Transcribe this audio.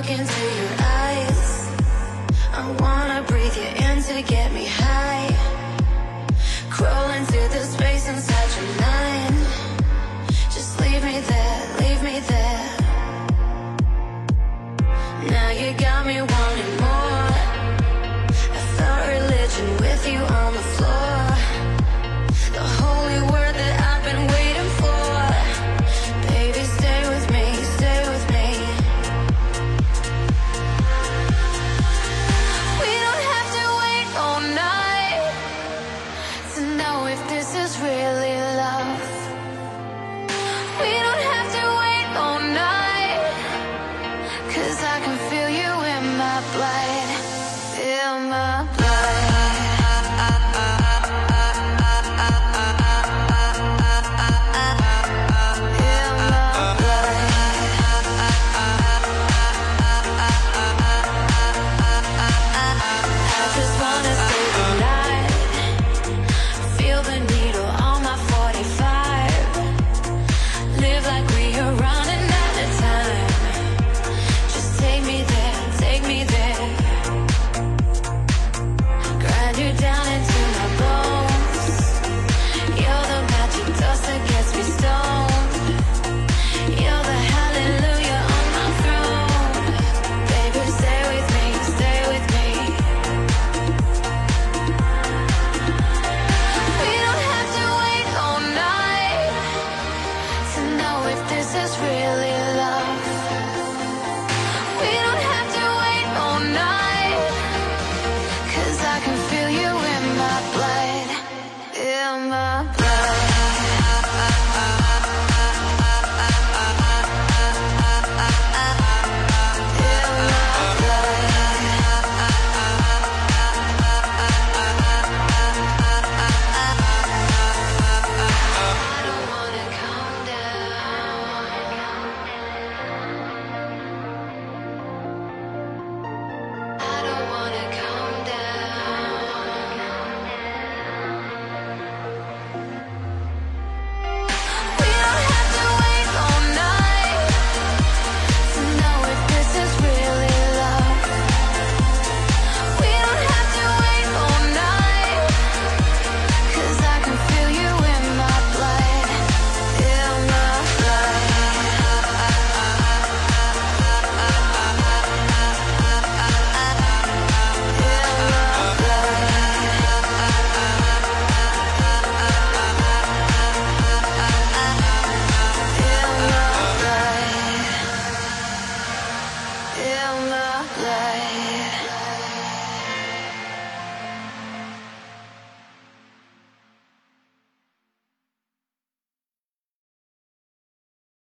look into your eyes. I wanna breathe you in to get me high. Crawl into the space inside your mind. Just leave me there, leave me there. really love. We don't have to wait all cause I can feel you in my blood, in my blood. feel my life.